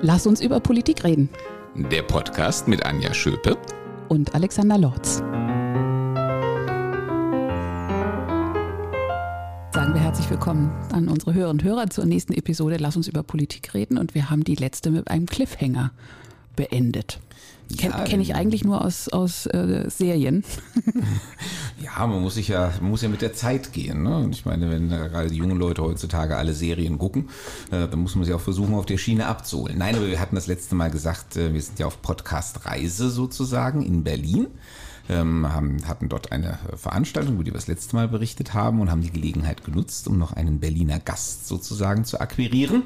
Lass uns über Politik reden. Der Podcast mit Anja Schöpe und Alexander Lorz. Sagen wir herzlich willkommen an unsere Hörerinnen und Hörer zur nächsten Episode Lass uns über Politik reden und wir haben die letzte mit einem Cliffhanger beendet. Kenne ja, kenn ich eigentlich nur aus, aus äh, Serien. ja, man muss sich ja, man muss ja mit der Zeit gehen. Ne? Und ich meine, wenn äh, gerade die jungen Leute heutzutage alle Serien gucken, äh, dann muss man sie auch versuchen, auf der Schiene abzuholen. Nein, aber wir hatten das letzte Mal gesagt, äh, wir sind ja auf Podcast-Reise sozusagen in Berlin. Ähm, haben, hatten dort eine Veranstaltung, über die wir das letzte Mal berichtet haben und haben die Gelegenheit genutzt, um noch einen Berliner Gast sozusagen zu akquirieren.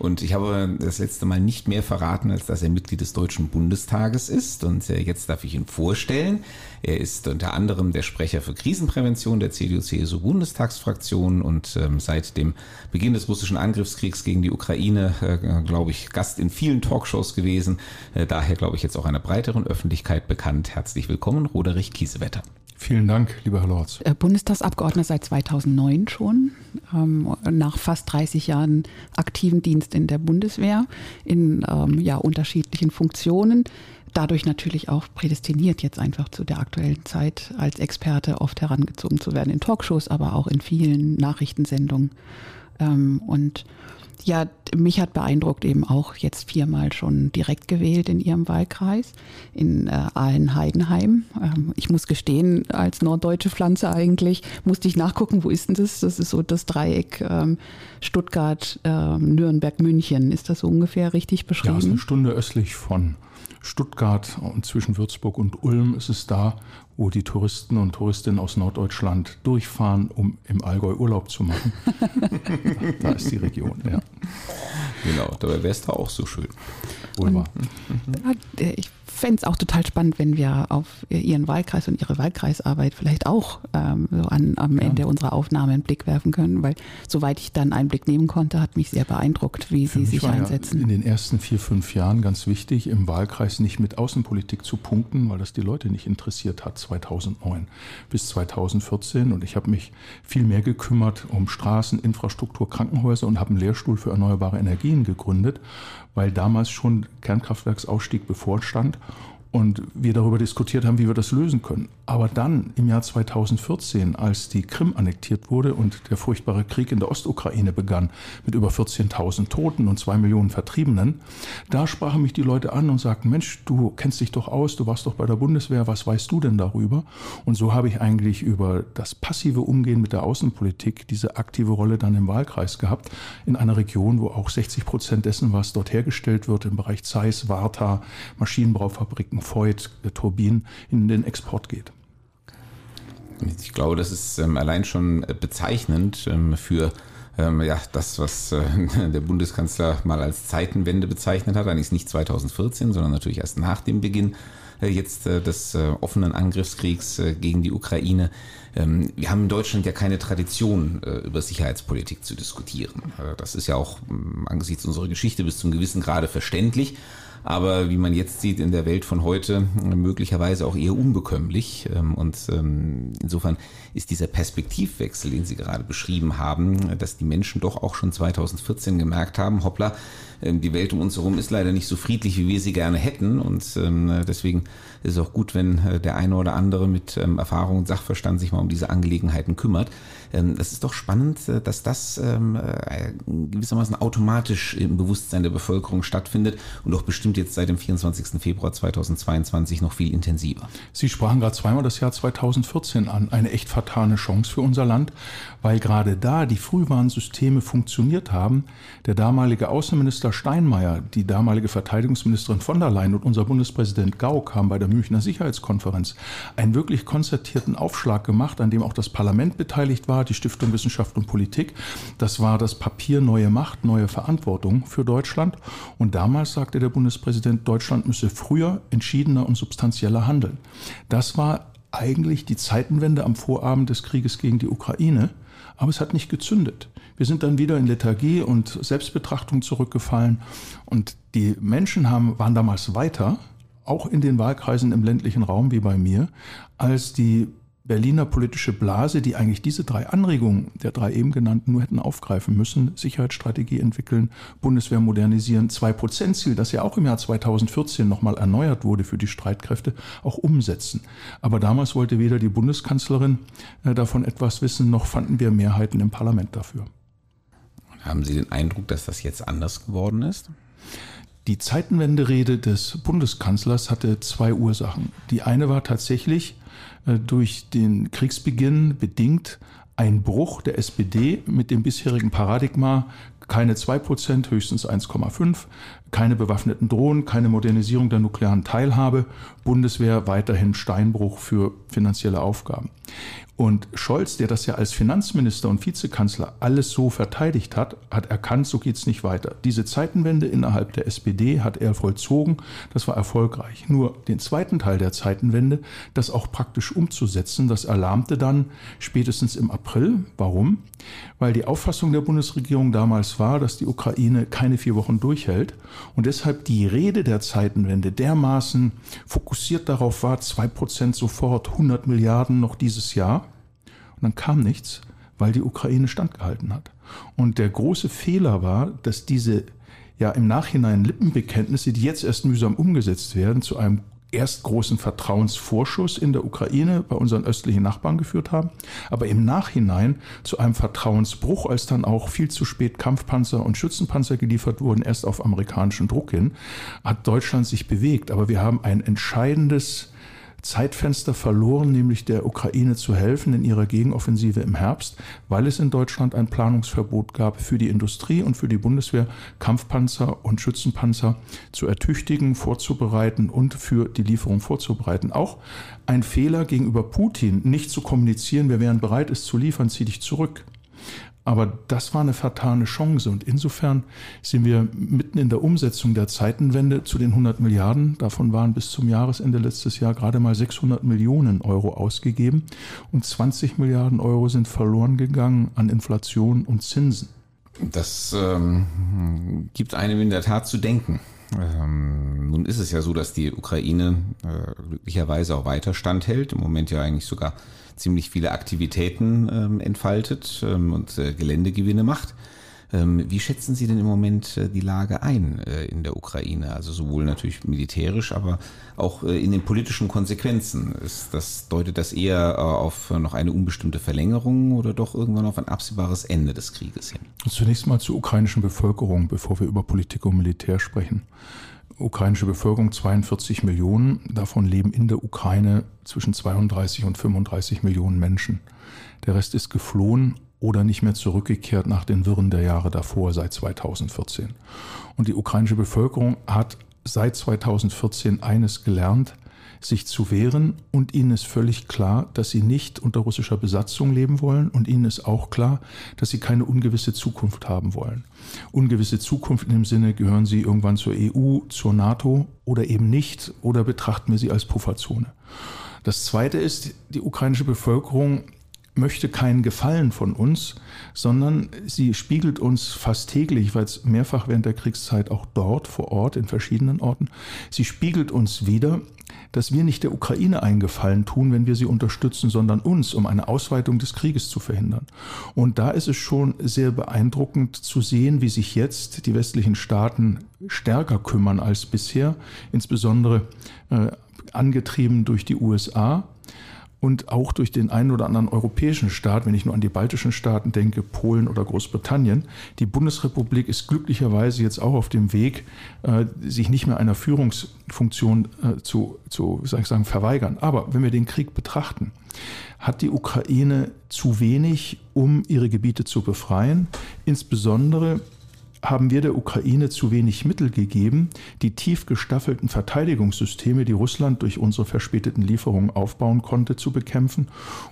Und ich habe das letzte Mal nicht mehr verraten, als dass er Mitglied des Deutschen Bundestages ist. Und äh, jetzt darf ich ihn vorstellen. Er ist unter anderem der Sprecher für Krisenprävention der CDU-CSU-Bundestagsfraktion und ähm, seit dem Beginn des russischen Angriffskriegs gegen die Ukraine, äh, glaube ich, Gast in vielen Talkshows gewesen. Äh, daher, glaube ich, jetzt auch einer breiteren Öffentlichkeit bekannt. Herzlich willkommen, Roderich Kiesewetter. Vielen Dank, lieber Herr Lorz. Äh, Bundestagsabgeordneter seit 2009 schon, ähm, nach fast 30 Jahren aktiven Dienst in der Bundeswehr in ähm, ja, unterschiedlichen Funktionen. Dadurch natürlich auch prädestiniert, jetzt einfach zu der aktuellen Zeit als Experte oft herangezogen zu werden in Talkshows, aber auch in vielen Nachrichtensendungen. Ähm, und ja, mich hat beeindruckt eben auch jetzt viermal schon direkt gewählt in ihrem Wahlkreis in äh, Ahlen-Heidenheim. Ähm, ich muss gestehen, als norddeutsche Pflanze eigentlich musste ich nachgucken, wo ist denn das? Das ist so das Dreieck ähm, Stuttgart, ähm, Nürnberg, München. Ist das so ungefähr richtig beschrieben? Ja, ist eine Stunde östlich von Stuttgart und zwischen Würzburg und Ulm ist es da, wo die Touristen und Touristinnen aus Norddeutschland durchfahren, um im Allgäu Urlaub zu machen. da ist die Region, ja. Genau, dabei wäre es da auch so schön. Ulmer. Ich fände es auch total spannend, wenn wir auf Ihren Wahlkreis und Ihre Wahlkreisarbeit vielleicht auch ähm, so an, am ja. Ende unserer Aufnahme einen Blick werfen können, weil soweit ich dann einen Blick nehmen konnte, hat mich sehr beeindruckt, wie Für Sie sich einsetzen. Ja in den ersten vier, fünf Jahren ganz wichtig, im Wahlkreis nicht mit Außenpolitik zu punkten, weil das die Leute nicht interessiert hat, 2009 bis 2014. Und ich habe mich viel mehr gekümmert um Straßen, Infrastruktur, Krankenhäuser und habe einen Lehrstuhl für erneuerbare Energien gegründet, weil damals schon Kernkraftwerksausstieg bevorstand und wir darüber diskutiert haben, wie wir das lösen können. Aber dann im Jahr 2014, als die Krim annektiert wurde und der furchtbare Krieg in der Ostukraine begann mit über 14.000 Toten und zwei Millionen Vertriebenen, da sprachen mich die Leute an und sagten, Mensch, du kennst dich doch aus, du warst doch bei der Bundeswehr, was weißt du denn darüber? Und so habe ich eigentlich über das passive Umgehen mit der Außenpolitik diese aktive Rolle dann im Wahlkreis gehabt, in einer Region, wo auch 60 Prozent dessen, was dort hergestellt wird, im Bereich Zeiss, Warta, Maschinenbaufabriken, Voigt, Turbinen in den Export geht. Ich glaube, das ist ähm, allein schon bezeichnend ähm, für ähm, ja, das, was äh, der Bundeskanzler mal als Zeitenwende bezeichnet hat, eigentlich nicht 2014, sondern natürlich erst nach dem Beginn äh, jetzt äh, des äh, offenen Angriffskriegs äh, gegen die Ukraine. Wir haben in Deutschland ja keine Tradition, äh, über Sicherheitspolitik zu diskutieren. das ist ja auch angesichts unserer Geschichte bis zum gewissen Grade verständlich aber wie man jetzt sieht in der Welt von heute möglicherweise auch eher unbekömmlich. Ähm, und ähm, insofern ist dieser Perspektivwechsel, den Sie gerade beschrieben haben, dass die Menschen doch auch schon 2014 gemerkt haben, hoppla, ähm, die Welt um uns herum ist leider nicht so friedlich, wie wir sie gerne hätten. Und deswegen ist es auch gut, wenn äh, der eine oder andere mit Erfahrung und Sachverstand sich mal um diese Angelegenheiten kümmert. Das ist doch spannend, äh, dass das äh, gewissermaßen automatisch im Bewusstsein der Bevölkerung stattfindet und auch bestimmt jetzt seit dem 24. Februar 2022 noch viel intensiver. Sie sprachen gerade zweimal das Jahr 2014 an. Eine echt fatale Chance für unser Land, weil gerade da die Frühwarnsysteme funktioniert haben. Der damalige Außenminister Steinmeier, die damalige Verteidigungsministerin von der Leyen und unser Bundespräsident Gauck haben bei der Münchner Sicherheitskonferenz einen wirklich konzertierten Aufschlag gemacht, an dem auch das Parlament beteiligt war, die Stiftung Wissenschaft und Politik. Das war das Papier Neue Macht, neue Verantwortung für Deutschland. Und damals sagte der Bundespräsident, Deutschland müsse früher, entschiedener und substanzieller handeln. Das war eigentlich die Zeitenwende am Vorabend des Krieges gegen die Ukraine, aber es hat nicht gezündet. Wir sind dann wieder in Lethargie und Selbstbetrachtung zurückgefallen und die Menschen haben, waren damals weiter, auch in den Wahlkreisen im ländlichen Raum wie bei mir, als die Berliner politische Blase, die eigentlich diese drei Anregungen der drei eben genannten nur hätten aufgreifen müssen, Sicherheitsstrategie entwickeln, Bundeswehr modernisieren, 2-Prozent-Ziel, das ja auch im Jahr 2014 nochmal erneuert wurde für die Streitkräfte, auch umsetzen. Aber damals wollte weder die Bundeskanzlerin äh, davon etwas wissen, noch fanden wir Mehrheiten im Parlament dafür. Haben Sie den Eindruck, dass das jetzt anders geworden ist? Die Zeitenwende-Rede des Bundeskanzlers hatte zwei Ursachen. Die eine war tatsächlich, durch den Kriegsbeginn bedingt ein Bruch der SPD mit dem bisherigen Paradigma, keine 2%, höchstens 1,5, keine bewaffneten Drohnen, keine Modernisierung der nuklearen Teilhabe, Bundeswehr weiterhin Steinbruch für finanzielle Aufgaben. Und Scholz, der das ja als Finanzminister und Vizekanzler alles so verteidigt hat, hat erkannt, so geht's nicht weiter. Diese Zeitenwende innerhalb der SPD hat er vollzogen. Das war erfolgreich. Nur den zweiten Teil der Zeitenwende, das auch praktisch umzusetzen, das erlahmte dann spätestens im April. Warum? Weil die Auffassung der Bundesregierung damals war, dass die Ukraine keine vier Wochen durchhält und deshalb die Rede der Zeitenwende dermaßen fokussiert darauf war, zwei Prozent sofort, 100 Milliarden noch dieses Jahr und dann kam nichts, weil die Ukraine standgehalten hat. Und der große Fehler war, dass diese ja im Nachhinein Lippenbekenntnisse, die jetzt erst mühsam umgesetzt werden, zu einem erst großen Vertrauensvorschuss in der Ukraine bei unseren östlichen Nachbarn geführt haben, aber im Nachhinein zu einem Vertrauensbruch, als dann auch viel zu spät Kampfpanzer und Schützenpanzer geliefert wurden, erst auf amerikanischen Druck hin, hat Deutschland sich bewegt. Aber wir haben ein entscheidendes Zeitfenster verloren, nämlich der Ukraine zu helfen in ihrer Gegenoffensive im Herbst, weil es in Deutschland ein Planungsverbot gab für die Industrie und für die Bundeswehr, Kampfpanzer und Schützenpanzer zu ertüchtigen, vorzubereiten und für die Lieferung vorzubereiten. Auch ein Fehler gegenüber Putin, nicht zu kommunizieren, wir wären bereit, es zu liefern, zieh dich zurück. Aber das war eine vertane Chance und insofern sind wir mitten in der Umsetzung der Zeitenwende zu den 100 Milliarden. Davon waren bis zum Jahresende letztes Jahr gerade mal 600 Millionen Euro ausgegeben und 20 Milliarden Euro sind verloren gegangen an Inflation und Zinsen. Das ähm, gibt einem in der Tat zu denken. Ähm, nun ist es ja so, dass die Ukraine äh, glücklicherweise auch weiter standhält, im Moment ja eigentlich sogar ziemlich viele Aktivitäten ähm, entfaltet ähm, und äh, Geländegewinne macht. Ähm, wie schätzen Sie denn im Moment äh, die Lage ein äh, in der Ukraine? Also sowohl natürlich militärisch, aber auch äh, in den politischen Konsequenzen. Das, deutet das eher auf noch eine unbestimmte Verlängerung oder doch irgendwann auf ein absehbares Ende des Krieges hin? Zunächst mal zur ukrainischen Bevölkerung, bevor wir über Politik und Militär sprechen ukrainische Bevölkerung 42 Millionen. Davon leben in der Ukraine zwischen 32 und 35 Millionen Menschen. Der Rest ist geflohen oder nicht mehr zurückgekehrt nach den Wirren der Jahre davor, seit 2014. Und die ukrainische Bevölkerung hat seit 2014 eines gelernt, sich zu wehren und ihnen ist völlig klar, dass sie nicht unter russischer Besatzung leben wollen und ihnen ist auch klar, dass sie keine ungewisse Zukunft haben wollen. Ungewisse Zukunft in dem Sinne, gehören sie irgendwann zur EU, zur NATO oder eben nicht oder betrachten wir sie als Pufferzone. Das Zweite ist, die ukrainische Bevölkerung möchte keinen Gefallen von uns, sondern sie spiegelt uns fast täglich, weil es mehrfach während der Kriegszeit auch dort vor Ort in verschiedenen Orten, sie spiegelt uns wieder, dass wir nicht der Ukraine einen Gefallen tun, wenn wir sie unterstützen, sondern uns, um eine Ausweitung des Krieges zu verhindern. Und da ist es schon sehr beeindruckend zu sehen, wie sich jetzt die westlichen Staaten stärker kümmern als bisher, insbesondere äh, angetrieben durch die USA und auch durch den einen oder anderen europäischen Staat, wenn ich nur an die baltischen Staaten denke, Polen oder Großbritannien. Die Bundesrepublik ist glücklicherweise jetzt auch auf dem Weg, äh, sich nicht mehr einer Führungsfunktion äh, zu, zu ich sagen, verweigern. Aber wenn wir den Krieg betrachten, hat die Ukraine zu wenig, um ihre Gebiete zu befreien, insbesondere haben wir der Ukraine zu wenig Mittel gegeben, die tief gestaffelten Verteidigungssysteme, die Russland durch unsere verspäteten Lieferungen aufbauen konnte, zu bekämpfen.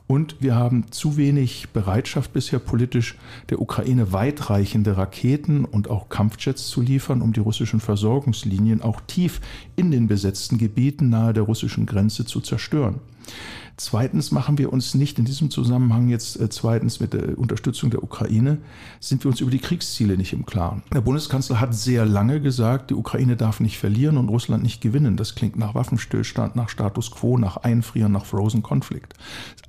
Und wir haben zu wenig Bereitschaft bisher politisch, der Ukraine weitreichende Raketen und auch Kampfjets zu liefern, um die russischen Versorgungslinien auch tief in den besetzten Gebieten nahe der russischen Grenze zu zerstören. Zweitens machen wir uns nicht in diesem Zusammenhang jetzt, äh, zweitens mit der Unterstützung der Ukraine, sind wir uns über die Kriegsziele nicht im Klaren. Der Bundeskanzler hat sehr lange gesagt, die Ukraine darf nicht verlieren und Russland nicht gewinnen. Das klingt nach Waffenstillstand, nach Status quo, nach Einfrieren, nach Frozen Conflict.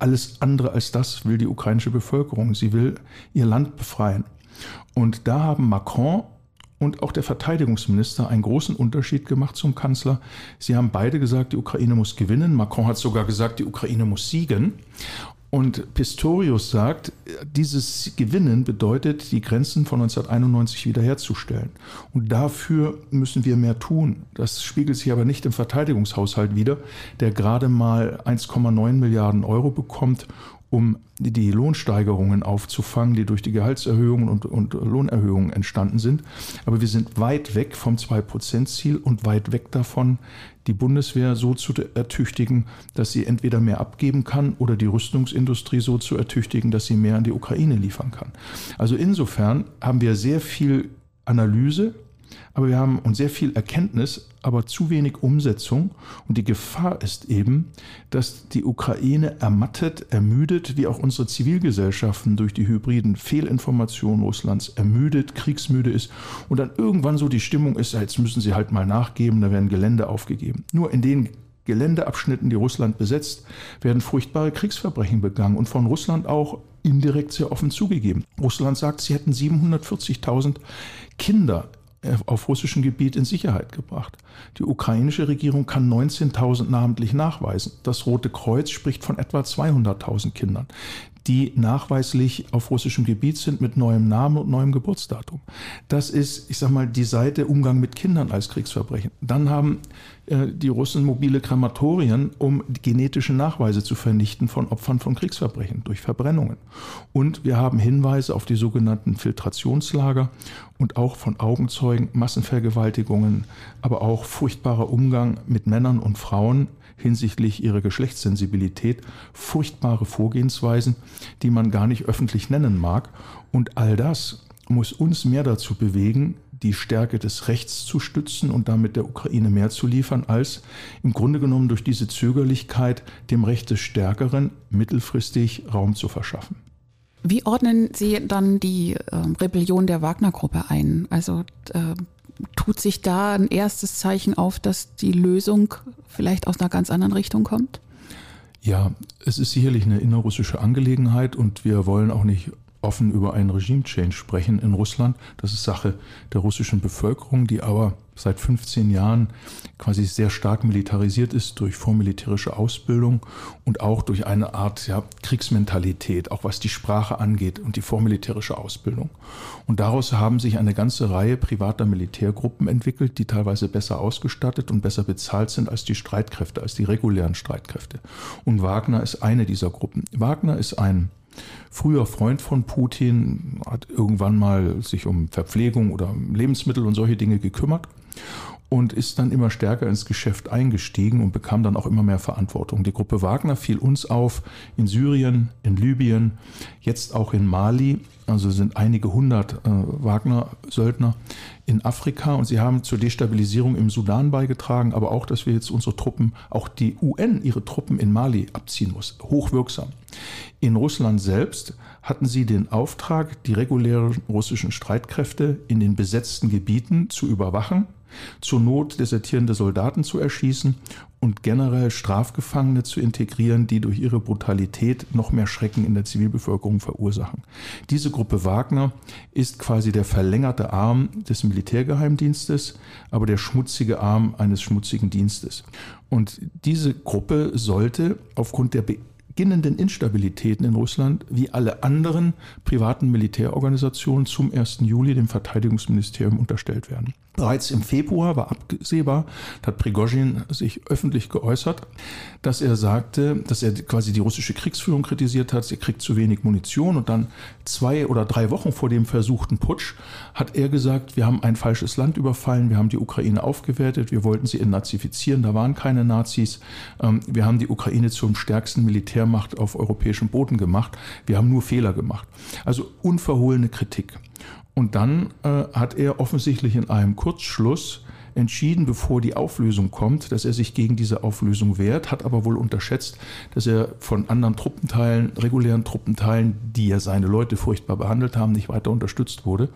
Alles andere als das will die ukrainische Bevölkerung. Sie will ihr Land befreien. Und da haben Macron und auch der Verteidigungsminister einen großen Unterschied gemacht zum Kanzler. Sie haben beide gesagt, die Ukraine muss gewinnen. Macron hat sogar gesagt, die Ukraine muss siegen. Und Pistorius sagt, dieses Gewinnen bedeutet, die Grenzen von 1991 wiederherzustellen. Und dafür müssen wir mehr tun. Das spiegelt sich aber nicht im Verteidigungshaushalt wider, der gerade mal 1,9 Milliarden Euro bekommt, um die Lohnsteigerungen aufzufangen, die durch die Gehaltserhöhungen und, und Lohnerhöhungen entstanden sind. Aber wir sind weit weg vom 2-Prozent-Ziel und weit weg davon, die Bundeswehr so zu ertüchtigen, dass sie entweder mehr abgeben kann oder die Rüstungsindustrie so zu ertüchtigen, dass sie mehr an die Ukraine liefern kann. Also insofern haben wir sehr viel Analyse, aber wir haben und sehr viel Erkenntnis, aber zu wenig Umsetzung. Und die Gefahr ist eben, dass die Ukraine ermattet, ermüdet, wie auch unsere Zivilgesellschaften durch die hybriden Fehlinformationen Russlands ermüdet, kriegsmüde ist und dann irgendwann so die Stimmung ist, jetzt müssen sie halt mal nachgeben, da werden Gelände aufgegeben. Nur in den Geländeabschnitten, die Russland besetzt, werden furchtbare Kriegsverbrechen begangen und von Russland auch indirekt sehr offen zugegeben. Russland sagt, sie hätten 740.000 Kinder auf russischem Gebiet in Sicherheit gebracht. Die ukrainische Regierung kann 19.000 namentlich nachweisen. Das Rote Kreuz spricht von etwa 200.000 Kindern die nachweislich auf russischem Gebiet sind mit neuem Namen und neuem Geburtsdatum. Das ist, ich sag mal, die Seite Umgang mit Kindern als Kriegsverbrechen. Dann haben äh, die Russen mobile Krematorien, um genetische Nachweise zu vernichten von Opfern von Kriegsverbrechen durch Verbrennungen. Und wir haben Hinweise auf die sogenannten Filtrationslager und auch von Augenzeugen Massenvergewaltigungen, aber auch furchtbarer Umgang mit Männern und Frauen hinsichtlich ihrer Geschlechtssensibilität furchtbare Vorgehensweisen, die man gar nicht öffentlich nennen mag. Und all das muss uns mehr dazu bewegen, die Stärke des Rechts zu stützen und damit der Ukraine mehr zu liefern, als im Grunde genommen durch diese Zögerlichkeit dem Recht des Stärkeren mittelfristig Raum zu verschaffen. Wie ordnen Sie dann die äh, Rebellion der Wagner-Gruppe ein? Also äh, tut sich da ein erstes Zeichen auf, dass die Lösung vielleicht aus einer ganz anderen Richtung kommt? Ja, es ist sicherlich eine innerrussische Angelegenheit und wir wollen auch nicht offen über einen Regime-Change sprechen in Russland. Das ist Sache der russischen Bevölkerung, die aber seit 15 Jahren quasi sehr stark militarisiert ist durch vormilitärische Ausbildung und auch durch eine Art ja, Kriegsmentalität, auch was die Sprache angeht und die vormilitärische Ausbildung. Und daraus haben sich eine ganze Reihe privater Militärgruppen entwickelt, die teilweise besser ausgestattet und besser bezahlt sind als die Streitkräfte, als die regulären Streitkräfte. Und Wagner ist eine dieser Gruppen. Wagner ist ein früher Freund von Putin, hat irgendwann mal sich um Verpflegung oder Lebensmittel und solche Dinge gekümmert und ist dann immer stärker ins Geschäft eingestiegen und bekam dann auch immer mehr Verantwortung. Die Gruppe Wagner fiel uns auf in Syrien, in Libyen, jetzt auch in Mali. Also sind einige hundert äh, Wagner-Söldner in Afrika und sie haben zur Destabilisierung im Sudan beigetragen, aber auch, dass wir jetzt unsere Truppen, auch die UN ihre Truppen in Mali abziehen muss. Hochwirksam. In Russland selbst hatten sie den Auftrag, die regulären russischen Streitkräfte in den besetzten Gebieten zu überwachen zur Not desertierende Soldaten zu erschießen und generell Strafgefangene zu integrieren, die durch ihre Brutalität noch mehr Schrecken in der Zivilbevölkerung verursachen. Diese Gruppe Wagner ist quasi der verlängerte Arm des Militärgeheimdienstes, aber der schmutzige Arm eines schmutzigen Dienstes. Und diese Gruppe sollte aufgrund der beginnenden Instabilitäten in Russland wie alle anderen privaten Militärorganisationen zum 1. Juli dem Verteidigungsministerium unterstellt werden. Bereits im Februar war absehbar, hat Prigozhin sich öffentlich geäußert, dass er sagte, dass er quasi die russische Kriegsführung kritisiert hat, sie kriegt zu wenig Munition und dann zwei oder drei Wochen vor dem versuchten Putsch hat er gesagt, wir haben ein falsches Land überfallen, wir haben die Ukraine aufgewertet, wir wollten sie entnazifizieren, da waren keine Nazis, ähm, wir haben die Ukraine zum stärksten Militärmacht auf europäischem Boden gemacht, wir haben nur Fehler gemacht. Also unverhohlene Kritik. Und dann äh, hat er offensichtlich in einem Kurzschluss entschieden, bevor die Auflösung kommt, dass er sich gegen diese Auflösung wehrt, hat aber wohl unterschätzt, dass er von anderen Truppenteilen, regulären Truppenteilen, die ja seine Leute furchtbar behandelt haben, nicht weiter unterstützt wurde.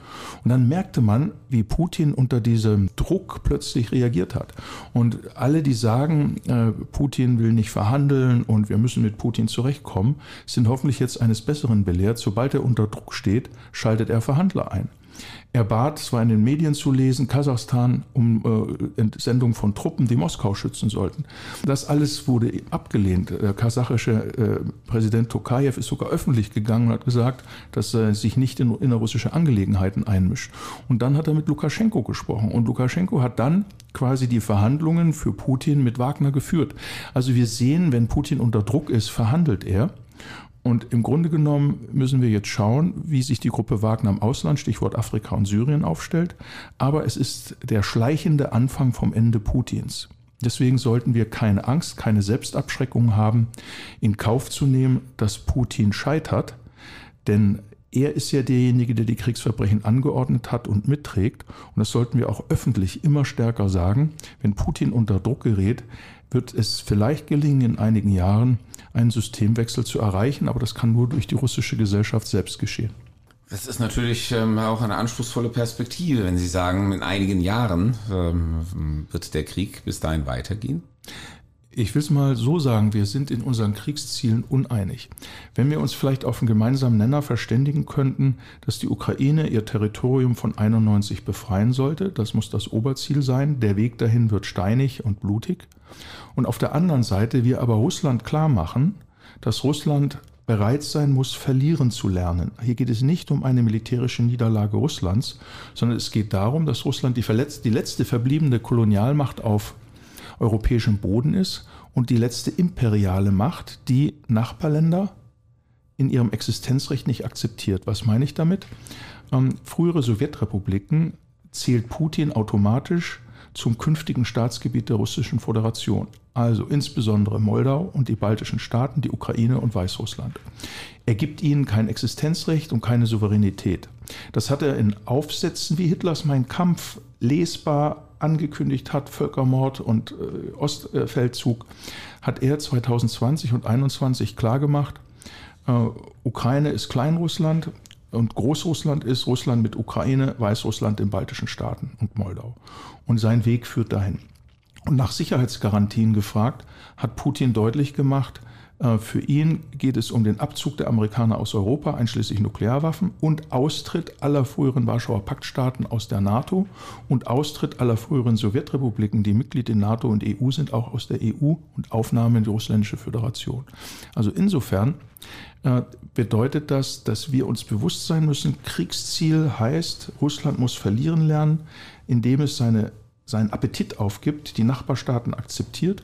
Und dann merkte man, wie Putin unter diesem Druck plötzlich reagiert hat. Und alle, die sagen, äh, Putin will nicht verhandeln und wir müssen mit Putin zurechtkommen, sind hoffentlich jetzt eines Besseren belehrt. Sobald er unter Druck steht, schaltet er Verhandler ein. Er bat, es war in den Medien zu lesen, Kasachstan um äh, Entsendung von Truppen, die Moskau schützen sollten. Das alles wurde abgelehnt. Der kasachische äh, Präsident Tokayev ist sogar öffentlich gegangen und hat gesagt, dass er sich nicht in innerrussische Angelegenheiten einmischt. Und dann hat er mit Lukaschenko gesprochen. Und Lukaschenko hat dann quasi die Verhandlungen für Putin mit Wagner geführt. Also wir sehen, wenn Putin unter Druck ist, verhandelt er. Und im Grunde genommen müssen wir jetzt schauen, wie sich die Gruppe Wagner im Ausland, Stichwort Afrika und Syrien, aufstellt. Aber es ist der schleichende Anfang vom Ende Putins. Deswegen sollten wir keine Angst, keine Selbstabschreckung haben, in Kauf zu nehmen, dass Putin scheitert. Denn er ist ja derjenige, der die Kriegsverbrechen angeordnet hat und mitträgt. Und das sollten wir auch öffentlich immer stärker sagen. Wenn Putin unter Druck gerät, wird es vielleicht gelingen, in einigen Jahren einen Systemwechsel zu erreichen, aber das kann nur durch die russische Gesellschaft selbst geschehen. Das ist natürlich ähm, auch eine anspruchsvolle Perspektive, wenn Sie sagen, in einigen Jahren ähm, wird der Krieg bis dahin weitergehen. Ich will es mal so sagen, wir sind in unseren Kriegszielen uneinig. Wenn wir uns vielleicht auf einen gemeinsamen Nenner verständigen könnten, dass die Ukraine ihr Territorium von 91 befreien sollte, das muss das Oberziel sein, der Weg dahin wird steinig und blutig. Und auf der anderen Seite wir aber Russland klar machen, dass Russland bereit sein muss, verlieren zu lernen. Hier geht es nicht um eine militärische Niederlage Russlands, sondern es geht darum, dass Russland die, die letzte verbliebene Kolonialmacht auf europäischem Boden ist und die letzte imperiale Macht, die Nachbarländer in ihrem Existenzrecht nicht akzeptiert. Was meine ich damit? Ähm, frühere Sowjetrepubliken zählt Putin automatisch zum künftigen Staatsgebiet der Russischen Föderation, also insbesondere Moldau und die baltischen Staaten, die Ukraine und Weißrussland. Er gibt ihnen kein Existenzrecht und keine Souveränität. Das hat er in Aufsätzen wie Hitlers Mein Kampf lesbar angekündigt hat, Völkermord und äh, Ostfeldzug, hat er 2020 und 2021 klargemacht, äh, Ukraine ist Kleinrussland und Großrussland ist Russland mit Ukraine, Weißrussland, den baltischen Staaten und Moldau. Und sein Weg führt dahin. Und nach Sicherheitsgarantien gefragt, hat Putin deutlich gemacht, für ihn geht es um den Abzug der Amerikaner aus Europa, einschließlich Nuklearwaffen, und Austritt aller früheren Warschauer Paktstaaten aus der NATO und Austritt aller früheren Sowjetrepubliken, die Mitglied in NATO und EU sind, auch aus der EU und Aufnahme in die Russländische Föderation. Also insofern äh, bedeutet das, dass wir uns bewusst sein müssen, Kriegsziel heißt, Russland muss verlieren lernen, indem es seine, seinen Appetit aufgibt, die Nachbarstaaten akzeptiert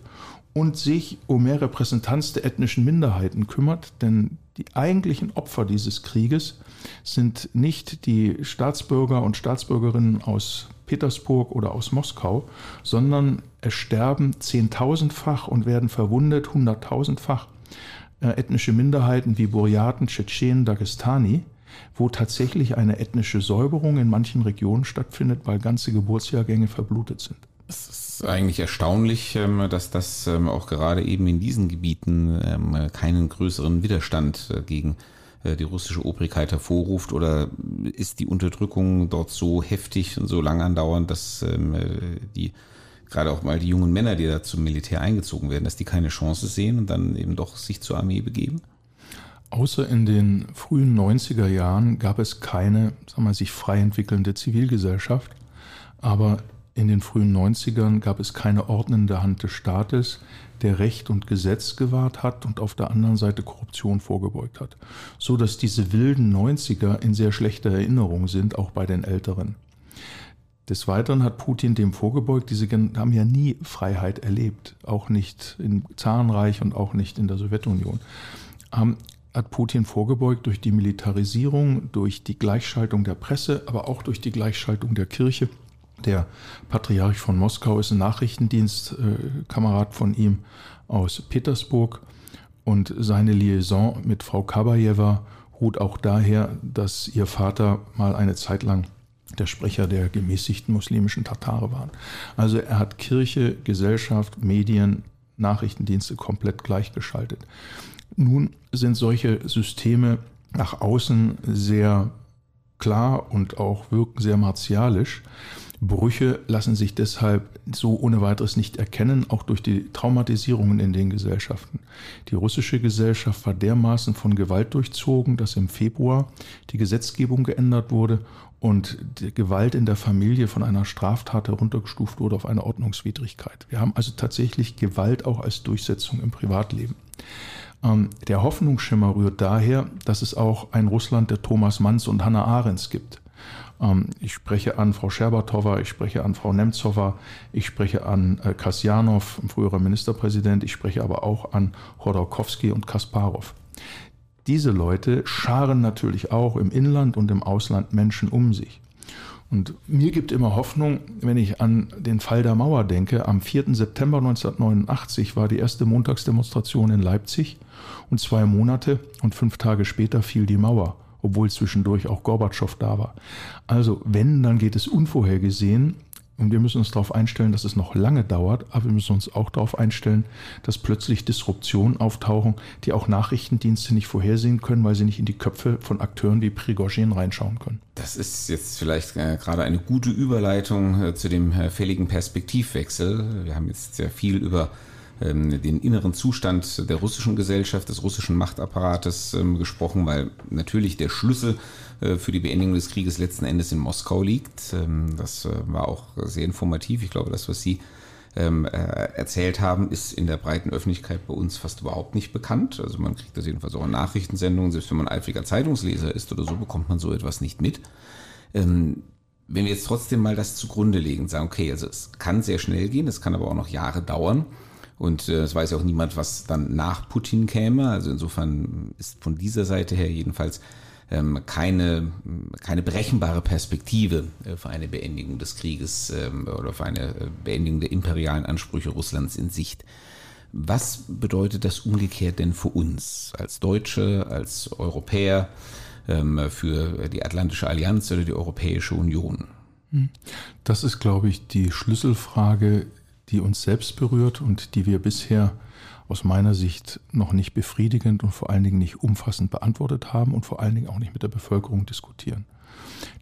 und sich um mehr Repräsentanz der ethnischen Minderheiten kümmert, denn die eigentlichen Opfer dieses Krieges sind nicht die Staatsbürger und Staatsbürgerinnen aus Petersburg oder aus Moskau, sondern es sterben zehntausendfach und werden verwundet hunderttausendfach äh, ethnische Minderheiten wie Buryaten, Tschetschenen, Dagestani, wo tatsächlich eine ethnische Säuberung in manchen Regionen stattfindet, weil ganze Geburtsjahrgänge verblutet sind. Es ist eigentlich erstaunlich, ähm, dass das ähm, auch gerade eben in diesen Gebieten ähm, keinen größeren Widerstand äh, gegen äh, die russische Obrigkeit hervorruft oder ist die Unterdrückung dort so heftig und so lang andauernd, dass äh, die gerade auch mal die jungen Männer, die da zum Militär eingezogen werden, dass die keine Chance sehen und dann eben doch sich zur Armee begeben? Außer in den frühen 90er Jahren gab es keine, sagen wir, sich frei entwickelnde Zivilgesellschaft. Aber in den frühen 90ern gab es keine ordnende Hand des Staates, der Recht und Gesetz gewahrt hat und auf der anderen Seite Korruption vorgebeugt hat. So dass diese wilden 90er in sehr schlechter Erinnerung sind, auch bei den Älteren. Des Weiteren hat Putin dem vorgebeugt, diese haben ja nie Freiheit erlebt, auch nicht im Zarenreich und auch nicht in der Sowjetunion. Ähm, hat Putin vorgebeugt durch die Militarisierung, durch die Gleichschaltung der Presse, aber auch durch die Gleichschaltung der Kirche der Patriarch von Moskau ist ein Nachrichtendienstkamerad von ihm aus Petersburg und seine Liaison mit Frau Kabajewa ruht auch daher, dass ihr Vater mal eine Zeit lang der Sprecher der gemäßigten muslimischen Tatare waren. Also er hat Kirche, Gesellschaft, Medien, Nachrichtendienste komplett gleichgeschaltet. Nun sind solche Systeme nach außen sehr klar und auch wirken sehr martialisch. Brüche lassen sich deshalb so ohne weiteres nicht erkennen, auch durch die Traumatisierungen in den Gesellschaften. Die russische Gesellschaft war dermaßen von Gewalt durchzogen, dass im Februar die Gesetzgebung geändert wurde und Gewalt in der Familie von einer Straftat heruntergestuft wurde auf eine Ordnungswidrigkeit. Wir haben also tatsächlich Gewalt auch als Durchsetzung im Privatleben. Ähm, der Hoffnungsschimmer rührt daher, dass es auch ein Russland der Thomas Manns und Hannah Arendts gibt. Ähm, ich spreche an Frau Scherbatova, ich spreche an Frau Nemtsova, ich spreche an äh, Kasjanov, früherer Ministerpräsident, ich spreche aber auch an Chodorkowski und Kasparov. Diese Leute scharen natürlich auch im Inland und im Ausland Menschen um sich. Und mir gibt immer Hoffnung, wenn ich an den Fall der Mauer denke. Am 4. September 1989 war die erste Montagsdemonstration in Leipzig und zwei Monate und fünf Tage später fiel die Mauer, obwohl zwischendurch auch Gorbatschow da war. Also wenn, dann geht es unvorhergesehen und wir müssen uns darauf einstellen, dass es noch lange dauert, aber wir müssen uns auch darauf einstellen, dass plötzlich Disruptionen auftauchen, die auch Nachrichtendienste nicht vorhersehen können, weil sie nicht in die Köpfe von Akteuren wie Prigozhin reinschauen können. Das ist jetzt vielleicht äh, gerade eine gute Überleitung äh, zu dem äh, fälligen Perspektivwechsel. Wir haben jetzt sehr viel über den inneren Zustand der russischen Gesellschaft, des russischen Machtapparates ähm, gesprochen, weil natürlich der Schlüssel äh, für die Beendigung des Krieges letzten Endes in Moskau liegt. Ähm, das äh, war auch sehr informativ. Ich glaube, das, was Sie ähm, äh, erzählt haben, ist in der breiten Öffentlichkeit bei uns fast überhaupt nicht bekannt. Also man kriegt das jedenfalls auch in Nachrichtensendungen, selbst wenn man eifriger Zeitungsleser ist oder so, bekommt man so etwas nicht mit. Ähm, wenn wir jetzt trotzdem mal das zugrunde legen, sagen, okay, also es kann sehr schnell gehen, es kann aber auch noch Jahre dauern. Und äh, es weiß ja auch niemand, was dann nach Putin käme. Also insofern ist von dieser Seite her jedenfalls ähm, keine, keine berechenbare Perspektive äh, für eine Beendigung des Krieges ähm, oder für eine äh, Beendigung der imperialen Ansprüche Russlands in Sicht. Was bedeutet das umgekehrt denn für uns als Deutsche, als Europäer, ähm, für die Atlantische Allianz oder die Europäische Union? Hm. Das ist, glaube ich, die Schlüsselfrage, die uns selbst berührt und die wir bisher aus meiner Sicht noch nicht befriedigend und vor allen Dingen nicht umfassend beantwortet haben und vor allen Dingen auch nicht mit der Bevölkerung diskutieren.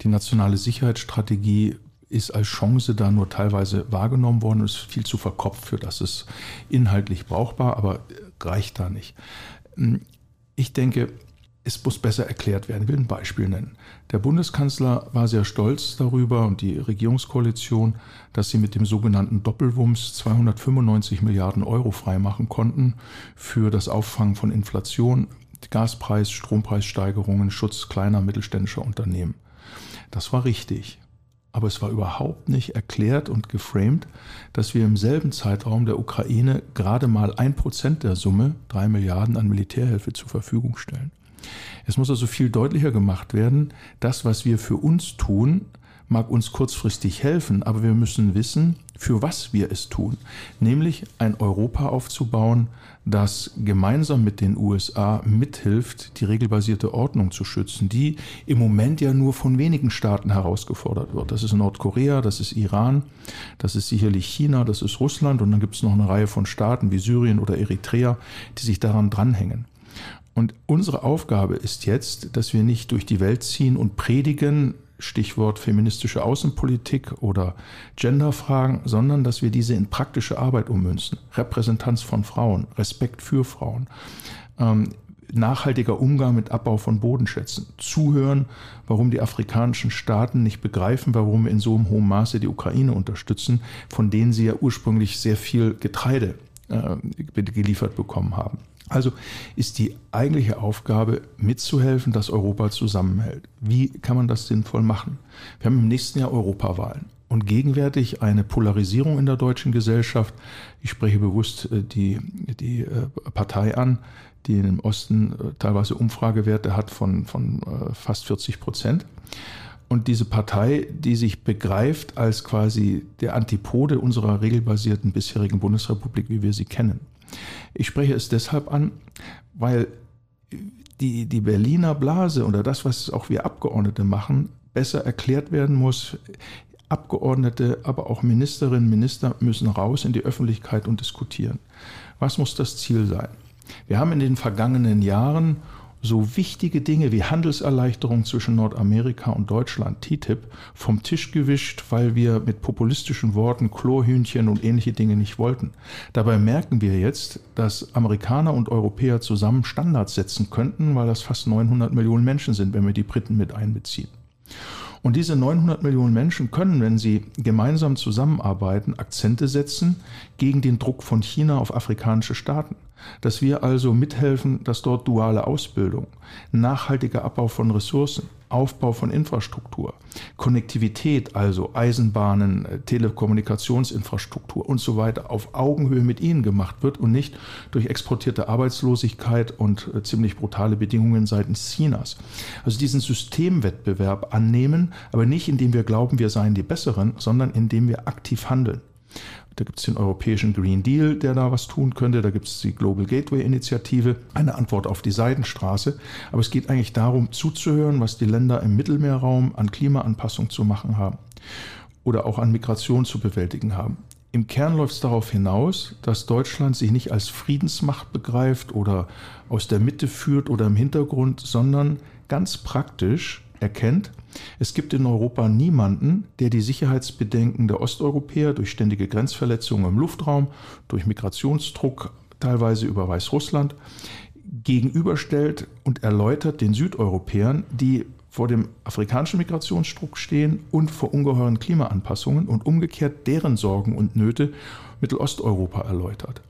Die nationale Sicherheitsstrategie ist als Chance da nur teilweise wahrgenommen worden ist viel zu verkopft für das ist inhaltlich brauchbar, aber reicht da nicht. Ich denke, es muss besser erklärt werden. Ich will ein Beispiel nennen. Der Bundeskanzler war sehr stolz darüber und die Regierungskoalition, dass sie mit dem sogenannten Doppelwumms 295 Milliarden Euro freimachen konnten für das Auffangen von Inflation, Gaspreis, Strompreissteigerungen, Schutz kleiner mittelständischer Unternehmen. Das war richtig. Aber es war überhaupt nicht erklärt und geframed, dass wir im selben Zeitraum der Ukraine gerade mal ein Prozent der Summe, drei Milliarden an Militärhilfe zur Verfügung stellen. Es muss also viel deutlicher gemacht werden, das, was wir für uns tun, mag uns kurzfristig helfen, aber wir müssen wissen, für was wir es tun, nämlich ein Europa aufzubauen, das gemeinsam mit den USA mithilft, die regelbasierte Ordnung zu schützen, die im Moment ja nur von wenigen Staaten herausgefordert wird. Das ist Nordkorea, das ist Iran, das ist sicherlich China, das ist Russland und dann gibt es noch eine Reihe von Staaten wie Syrien oder Eritrea, die sich daran dranhängen. Und unsere Aufgabe ist jetzt, dass wir nicht durch die Welt ziehen und predigen, Stichwort feministische Außenpolitik oder Genderfragen, sondern dass wir diese in praktische Arbeit ummünzen. Repräsentanz von Frauen, Respekt für Frauen, ähm, nachhaltiger Umgang mit Abbau von Bodenschätzen, zuhören, warum die afrikanischen Staaten nicht begreifen, warum wir in so einem hohen Maße die Ukraine unterstützen, von denen sie ja ursprünglich sehr viel Getreide äh, geliefert bekommen haben. Also ist die eigentliche Aufgabe, mitzuhelfen, dass Europa zusammenhält. Wie kann man das sinnvoll machen? Wir haben im nächsten Jahr Europawahlen und gegenwärtig eine Polarisierung in der deutschen Gesellschaft. Ich spreche bewusst äh, die, die äh, Partei an, die im Osten äh, teilweise Umfragewerte hat von, von fast 40 Prozent. Und diese Partei, die sich begreift als quasi der Antipode unserer regelbasierten bisherigen Bundesrepublik, wie wir sie kennen. Ich spreche es deshalb an, weil die, die Berliner Blase oder das, was auch wir Abgeordnete machen, besser erklärt werden muss. Abgeordnete, aber auch Ministerinnen Minister müssen raus in die Öffentlichkeit und diskutieren. Was muss das Ziel sein? Wir haben in den vergangenen Jahren so wichtige Dinge wie Handelserleichterung zwischen Nordamerika und Deutschland, TTIP, vom Tisch gewischt, weil wir mit populistischen Worten Chlorhühnchen und ähnliche Dinge nicht wollten. Dabei merken wir jetzt, dass Amerikaner und Europäer zusammen Standards setzen könnten, weil das fast 900 Millionen Menschen sind, wenn wir die Briten mit einbeziehen. Und diese 900 Millionen Menschen können, wenn sie gemeinsam zusammenarbeiten, Akzente setzen gegen den Druck von China auf afrikanische Staaten. Dass wir also mithelfen, dass dort duale Ausbildung, nachhaltiger Abbau von Ressourcen, Aufbau von Infrastruktur, Konnektivität, also Eisenbahnen, äh, Telekommunikationsinfrastruktur und so weiter auf Augenhöhe mit ihnen gemacht wird und nicht durch exportierte Arbeitslosigkeit und äh, ziemlich brutale Bedingungen seitens Chinas. Also diesen Systemwettbewerb annehmen, aber nicht indem wir glauben, wir seien die Besseren, sondern indem wir aktiv handeln. Da gibt es den europäischen Green Deal, der da was tun könnte. Da gibt es die Global Gateway Initiative, eine Antwort auf die Seidenstraße. Aber es geht eigentlich darum, zuzuhören, was die Länder im Mittelmeerraum an Klimaanpassung zu machen haben oder auch an Migration zu bewältigen haben. Im Kern läuft es darauf hinaus, dass Deutschland sich nicht als Friedensmacht begreift oder aus der Mitte führt oder im Hintergrund, sondern ganz praktisch erkennt, es gibt in Europa niemanden, der die Sicherheitsbedenken der Osteuropäer durch ständige Grenzverletzungen im Luftraum, durch Migrationsdruck, teilweise über Weißrussland, gegenüberstellt und erläutert den Südeuropäern, die vor dem afrikanischen Migrationsdruck stehen und vor ungeheuren Klimaanpassungen und umgekehrt deren Sorgen und Nöte Mittelosteuropa erläutert.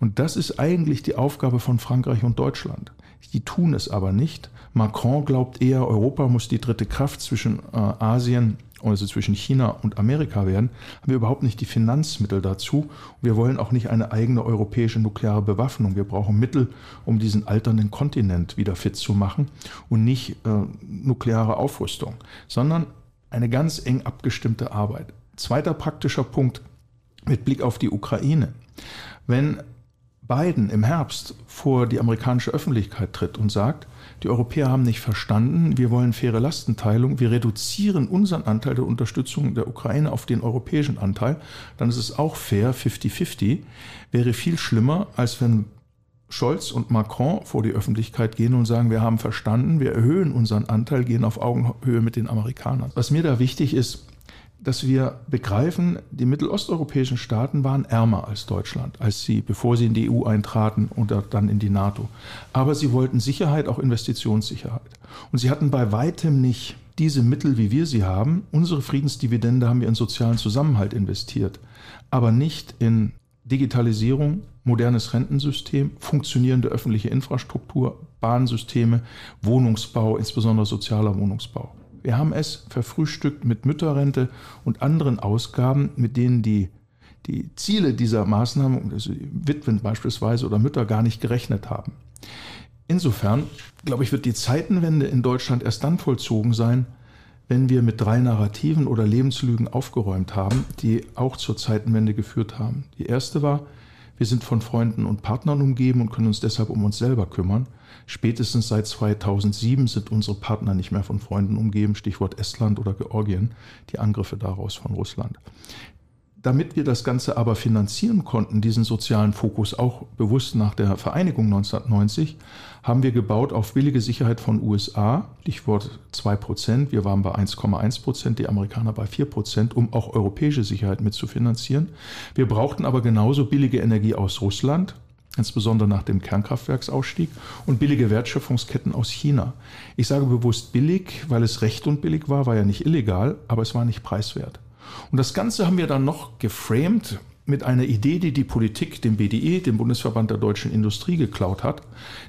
Und das ist eigentlich die Aufgabe von Frankreich und Deutschland. Die tun es aber nicht. Macron glaubt eher, Europa muss die dritte Kraft zwischen äh, Asien, also zwischen China und Amerika werden. Haben wir überhaupt nicht die Finanzmittel dazu. Wir wollen auch nicht eine eigene europäische nukleare Bewaffnung. Wir brauchen Mittel, um diesen alternden Kontinent wieder fit zu machen und nicht äh, nukleare Aufrüstung, sondern eine ganz eng abgestimmte Arbeit. Zweiter praktischer Punkt mit Blick auf die Ukraine. Wenn Biden im Herbst vor die amerikanische Öffentlichkeit tritt und sagt, die Europäer haben nicht verstanden, wir wollen faire Lastenteilung, wir reduzieren unseren Anteil der Unterstützung der Ukraine auf den europäischen Anteil, dann ist es auch fair, 50-50, wäre viel schlimmer, als wenn Scholz und Macron vor die Öffentlichkeit gehen und sagen, wir haben verstanden, wir erhöhen unseren Anteil, gehen auf Augenhöhe mit den Amerikanern. Was mir da wichtig ist, dass wir begreifen, die mittelosteuropäischen Staaten waren ärmer als Deutschland, als sie, bevor sie in die EU eintraten und dann in die NATO. Aber sie wollten Sicherheit, auch Investitionssicherheit. Und sie hatten bei weitem nicht diese Mittel, wie wir sie haben. Unsere Friedensdividende haben wir in sozialen Zusammenhalt investiert, aber nicht in Digitalisierung, modernes Rentensystem, funktionierende öffentliche Infrastruktur, Bahnsysteme, Wohnungsbau, insbesondere sozialer Wohnungsbau. Wir haben es verfrühstückt mit Mütterrente und anderen Ausgaben, mit denen die, die Ziele dieser Maßnahmen, also Witwen beispielsweise oder Mütter, gar nicht gerechnet haben. Insofern, glaube ich, wird die Zeitenwende in Deutschland erst dann vollzogen sein, wenn wir mit drei Narrativen oder Lebenslügen aufgeräumt haben, die auch zur Zeitenwende geführt haben. Die erste war, wir sind von Freunden und Partnern umgeben und können uns deshalb um uns selber kümmern. Spätestens seit 2007 sind unsere Partner nicht mehr von Freunden umgeben, Stichwort Estland oder Georgien, die Angriffe daraus von Russland. Damit wir das Ganze aber finanzieren konnten, diesen sozialen Fokus auch bewusst nach der Vereinigung 1990, haben wir gebaut auf billige Sicherheit von USA, Stichwort 2%, wir waren bei 1,1%, die Amerikaner bei 4%, um auch europäische Sicherheit mitzufinanzieren. Wir brauchten aber genauso billige Energie aus Russland, insbesondere nach dem Kernkraftwerksausstieg, und billige Wertschöpfungsketten aus China. Ich sage bewusst billig, weil es recht und billig war, war ja nicht illegal, aber es war nicht preiswert. Und das Ganze haben wir dann noch geframed mit einer Idee, die die Politik dem BDE, dem Bundesverband der deutschen Industrie, geklaut hat,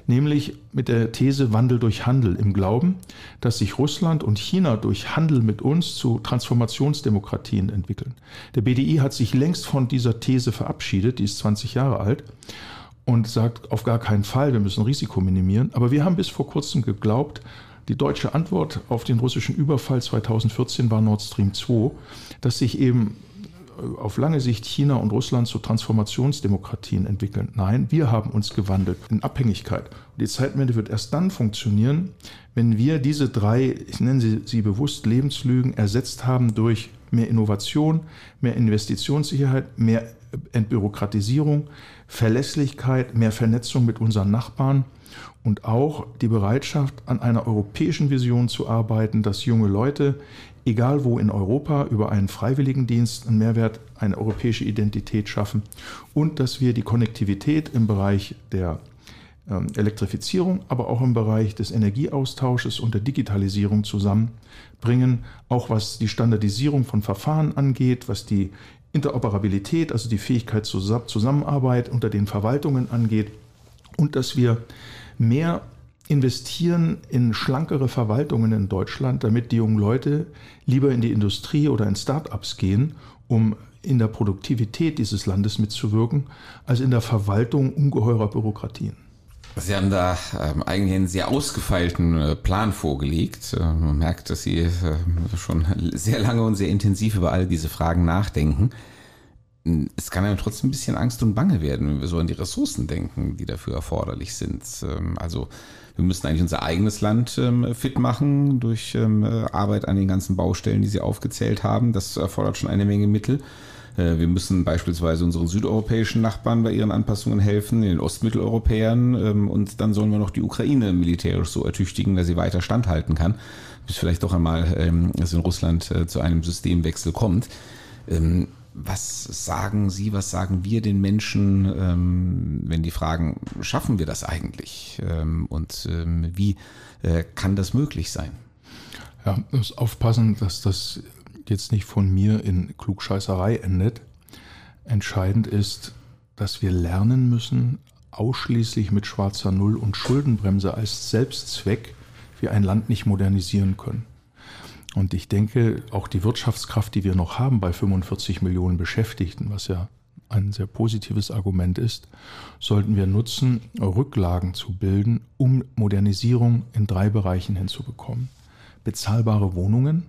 nämlich mit der These Wandel durch Handel im Glauben, dass sich Russland und China durch Handel mit uns zu Transformationsdemokratien entwickeln. Der BDI hat sich längst von dieser These verabschiedet, die ist 20 Jahre alt und sagt auf gar keinen Fall, wir müssen Risiko minimieren. Aber wir haben bis vor kurzem geglaubt, die deutsche Antwort auf den russischen Überfall 2014 war Nord Stream 2, dass sich eben auf lange Sicht China und Russland zu Transformationsdemokratien entwickeln. Nein, wir haben uns gewandelt in Abhängigkeit. Und die Zeitwende wird erst dann funktionieren, wenn wir diese drei, ich nenne sie, sie bewusst Lebenslügen, ersetzt haben durch mehr Innovation, mehr Investitionssicherheit, mehr Entbürokratisierung, Verlässlichkeit, mehr Vernetzung mit unseren Nachbarn und auch die Bereitschaft, an einer europäischen Vision zu arbeiten, dass junge Leute, egal wo in Europa, über einen Freiwilligendienst einen Mehrwert, eine europäische Identität schaffen und dass wir die Konnektivität im Bereich der Elektrifizierung, aber auch im Bereich des Energieaustausches und der Digitalisierung zusammenbringen, auch was die Standardisierung von Verfahren angeht, was die Interoperabilität, also die Fähigkeit zur Zusammenarbeit unter den Verwaltungen angeht und dass wir mehr investieren in schlankere Verwaltungen in Deutschland, damit die jungen Leute lieber in die Industrie oder in Start-ups gehen, um in der Produktivität dieses Landes mitzuwirken, als in der Verwaltung ungeheurer Bürokratien. Sie haben da ähm, eigentlich einen sehr ausgefeilten äh, Plan vorgelegt. Äh, man merkt, dass Sie äh, schon sehr lange und sehr intensiv über all diese Fragen nachdenken. Es kann einem trotzdem ein bisschen Angst und Bange werden, wenn wir so an die Ressourcen denken, die dafür erforderlich sind. Ähm, also wir müssen eigentlich unser eigenes Land ähm, fit machen durch ähm, Arbeit an den ganzen Baustellen, die Sie aufgezählt haben. Das erfordert schon eine Menge Mittel. Äh, wir müssen beispielsweise unseren südeuropäischen Nachbarn bei ihren Anpassungen helfen, den Ostmitteleuropäern ähm, und dann sollen wir noch die Ukraine militärisch so ertüchtigen, dass sie weiter standhalten kann, bis vielleicht doch einmal ähm, es in Russland äh, zu einem Systemwechsel kommt. Ähm, was sagen Sie, was sagen wir den Menschen, wenn die fragen, schaffen wir das eigentlich? Und wie äh, kann das möglich sein? Ja, muss aufpassen, dass das jetzt nicht von mir in Klugscheißerei endet. Entscheidend ist, dass wir lernen müssen, ausschließlich mit schwarzer Null und Schuldenbremse als Selbstzweck wir ein Land nicht modernisieren können. Und ich denke, auch die Wirtschaftskraft, die wir noch haben bei 45 Millionen Beschäftigten, was ja ein sehr positives Argument ist, sollten wir nutzen, Rücklagen zu bilden, um Modernisierung in drei Bereichen hinzubekommen. Bezahlbare Wohnungen,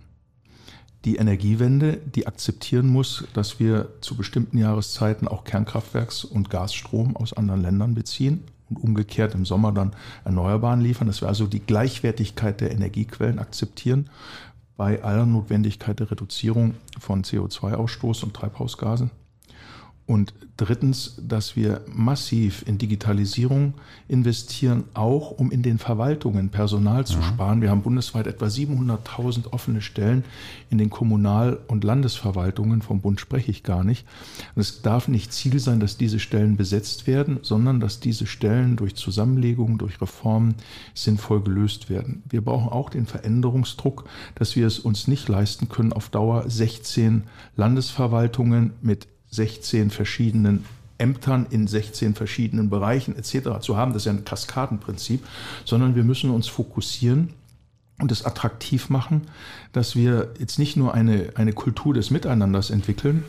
die Energiewende, die akzeptieren muss, dass wir zu bestimmten Jahreszeiten auch Kernkraftwerks- und Gasstrom aus anderen Ländern beziehen und umgekehrt im Sommer dann Erneuerbaren liefern, dass wir also die Gleichwertigkeit der Energiequellen akzeptieren bei aller Notwendigkeit der Reduzierung von CO2-Ausstoß und Treibhausgasen. Und drittens, dass wir massiv in Digitalisierung investieren, auch um in den Verwaltungen Personal zu ja. sparen. Wir haben bundesweit etwa 700.000 offene Stellen in den Kommunal- und Landesverwaltungen. Vom Bund spreche ich gar nicht. es darf nicht Ziel sein, dass diese Stellen besetzt werden, sondern dass diese Stellen durch Zusammenlegung, durch Reformen sinnvoll gelöst werden. Wir brauchen auch den Veränderungsdruck, dass wir es uns nicht leisten können, auf Dauer 16 Landesverwaltungen mit 16 verschiedenen Ämtern in 16 verschiedenen Bereichen etc. zu haben. Das ist ja ein Kaskadenprinzip, sondern wir müssen uns fokussieren und es attraktiv machen, dass wir jetzt nicht nur eine, eine Kultur des Miteinanders entwickeln,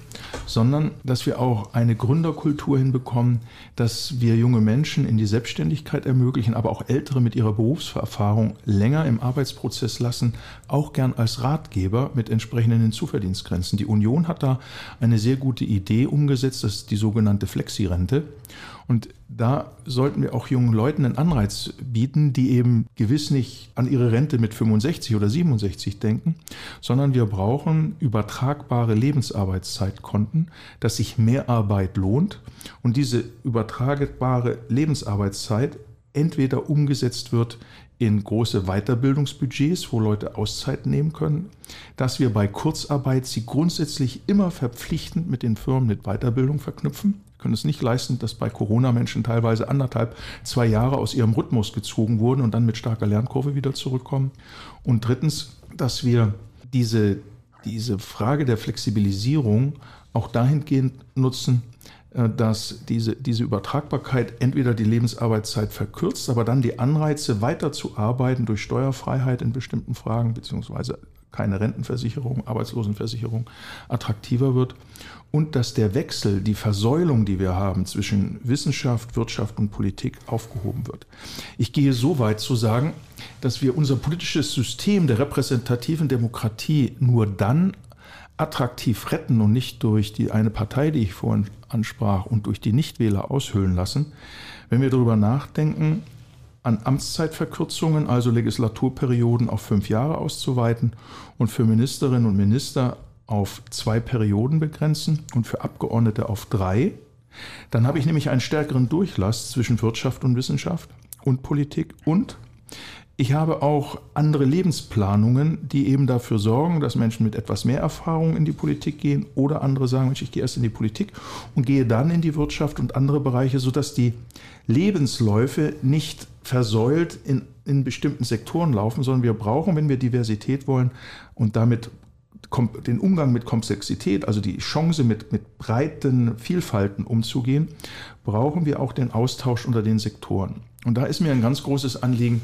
sondern dass wir auch eine Gründerkultur hinbekommen, dass wir junge Menschen in die Selbstständigkeit ermöglichen, aber auch Ältere mit ihrer Berufserfahrung länger im Arbeitsprozess lassen, auch gern als Ratgeber mit entsprechenden Hinzuverdienstgrenzen. Die Union hat da eine sehr gute Idee umgesetzt, das ist die sogenannte Flexirente. Und da sollten wir auch jungen Leuten einen Anreiz bieten, die eben gewiss nicht an ihre Rente mit 65 oder 67 denken, sondern wir brauchen übertragbare Lebensarbeitszeitkonten, dass sich mehr Arbeit lohnt und diese übertragbare Lebensarbeitszeit entweder umgesetzt wird in große Weiterbildungsbudgets, wo Leute Auszeit nehmen können, dass wir bei Kurzarbeit sie grundsätzlich immer verpflichtend mit den Firmen mit Weiterbildung verknüpfen. Wir können es nicht leisten, dass bei Corona-Menschen teilweise anderthalb, zwei Jahre aus ihrem Rhythmus gezogen wurden und dann mit starker Lernkurve wieder zurückkommen. Und drittens, dass wir diese, diese Frage der Flexibilisierung auch dahingehend nutzen, äh, dass diese, diese Übertragbarkeit entweder die Lebensarbeitszeit verkürzt, aber dann die Anreize weiterzuarbeiten durch Steuerfreiheit in bestimmten Fragen, beziehungsweise keine Rentenversicherung, Arbeitslosenversicherung attraktiver wird und dass der Wechsel, die Versäulung, die wir haben zwischen Wissenschaft, Wirtschaft und Politik aufgehoben wird. Ich gehe so weit zu sagen, dass wir unser politisches System der repräsentativen Demokratie nur dann attraktiv retten und nicht durch die eine Partei, die ich vorhin ansprach, und durch die Nichtwähler aushöhlen lassen, wenn wir darüber nachdenken, an Amtszeitverkürzungen, also Legislaturperioden auf fünf Jahre auszuweiten und für Ministerinnen und Minister auf zwei Perioden begrenzen und für Abgeordnete auf drei, dann habe ich nämlich einen stärkeren Durchlass zwischen Wirtschaft und Wissenschaft und Politik und ich habe auch andere Lebensplanungen, die eben dafür sorgen, dass Menschen mit etwas mehr Erfahrung in die Politik gehen oder andere sagen, Mensch, ich gehe erst in die Politik und gehe dann in die Wirtschaft und andere Bereiche, sodass die Lebensläufe nicht versäult in, in bestimmten Sektoren laufen, sondern wir brauchen, wenn wir Diversität wollen und damit den Umgang mit Komplexität, also die Chance mit, mit breiten Vielfalten umzugehen, brauchen wir auch den Austausch unter den Sektoren. Und da ist mir ein ganz großes Anliegen,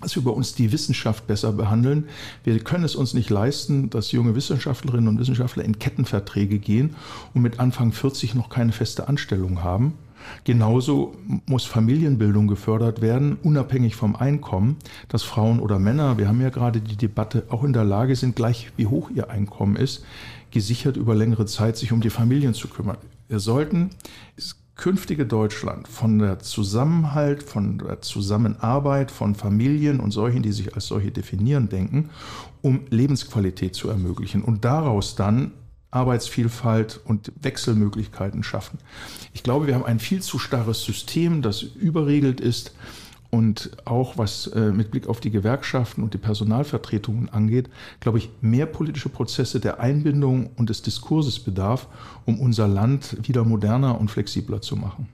dass wir bei uns die Wissenschaft besser behandeln. Wir können es uns nicht leisten, dass junge Wissenschaftlerinnen und Wissenschaftler in Kettenverträge gehen und mit Anfang 40 noch keine feste Anstellung haben. Genauso muss Familienbildung gefördert werden, unabhängig vom Einkommen, dass Frauen oder Männer, wir haben ja gerade die Debatte, auch in der Lage sind, gleich wie hoch ihr Einkommen ist, gesichert über längere Zeit sich um die Familien zu kümmern. Wir sollten das künftige Deutschland von der Zusammenhalt, von der Zusammenarbeit von Familien und solchen, die sich als solche definieren, denken, um Lebensqualität zu ermöglichen und daraus dann Arbeitsvielfalt und Wechselmöglichkeiten schaffen. Ich glaube, wir haben ein viel zu starres System, das überregelt ist und auch was äh, mit Blick auf die Gewerkschaften und die Personalvertretungen angeht, glaube ich, mehr politische Prozesse der Einbindung und des Diskurses bedarf, um unser Land wieder moderner und flexibler zu machen.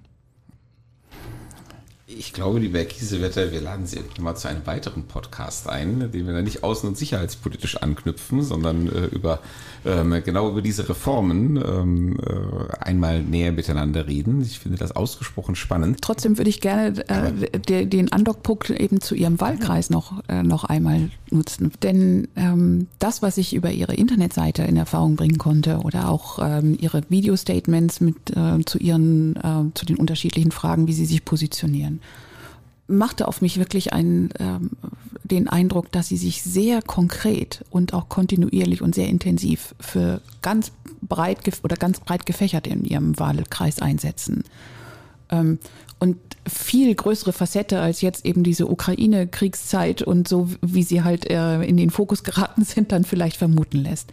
Ich glaube, liebe Herr Kiesewetter, wir laden Sie mal zu einem weiteren Podcast ein, den wir dann nicht außen- und sicherheitspolitisch anknüpfen, sondern äh, über ähm, genau über diese Reformen ähm, äh, einmal näher miteinander reden. Ich finde das ausgesprochen spannend. Trotzdem würde ich gerne äh, de, den Andockpunkt eben zu Ihrem Wahlkreis noch, äh, noch einmal nutzen. Denn ähm, das, was ich über Ihre Internetseite in Erfahrung bringen konnte oder auch ähm, Ihre Video-Statements mit äh, zu Ihren, äh, zu den unterschiedlichen Fragen, wie Sie sich positionieren, machte auf mich wirklich einen, ähm, den Eindruck, dass sie sich sehr konkret und auch kontinuierlich und sehr intensiv für ganz breit oder ganz breit gefächert in ihrem Wahlkreis einsetzen. Ähm, und viel größere Facette als jetzt eben diese Ukraine-Kriegszeit und so, wie sie halt äh, in den Fokus geraten sind, dann vielleicht vermuten lässt.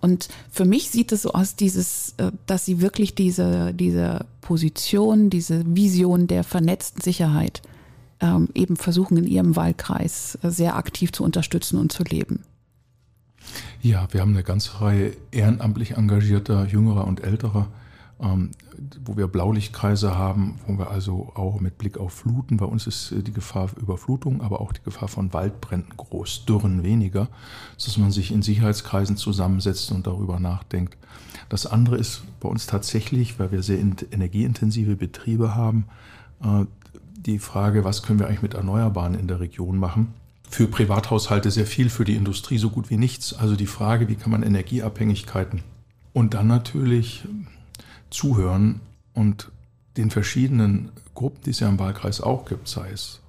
Und für mich sieht es so aus, dieses, äh, dass sie wirklich diese, diese Position, diese Vision der vernetzten Sicherheit ähm, eben versuchen, in ihrem Wahlkreis äh, sehr aktiv zu unterstützen und zu leben. Ja, wir haben eine ganze Reihe ehrenamtlich engagierter, jüngerer und älterer, ähm, wo wir Blaulichtkreise haben, wo wir also auch mit Blick auf Fluten, bei uns ist äh, die Gefahr Überflutung, aber auch die Gefahr von Waldbränden groß, Dürren weniger, dass man sich in Sicherheitskreisen zusammensetzt und darüber nachdenkt. Das andere ist bei uns tatsächlich, weil wir sehr energieintensive Betriebe haben, äh, die Frage, was können wir eigentlich mit Erneuerbaren in der Region machen. Für Privathaushalte sehr viel, für die Industrie so gut wie nichts. Also die Frage, wie kann man Energieabhängigkeiten und dann natürlich zuhören und den verschiedenen Gruppen, die es ja im Wahlkreis auch gibt, sei es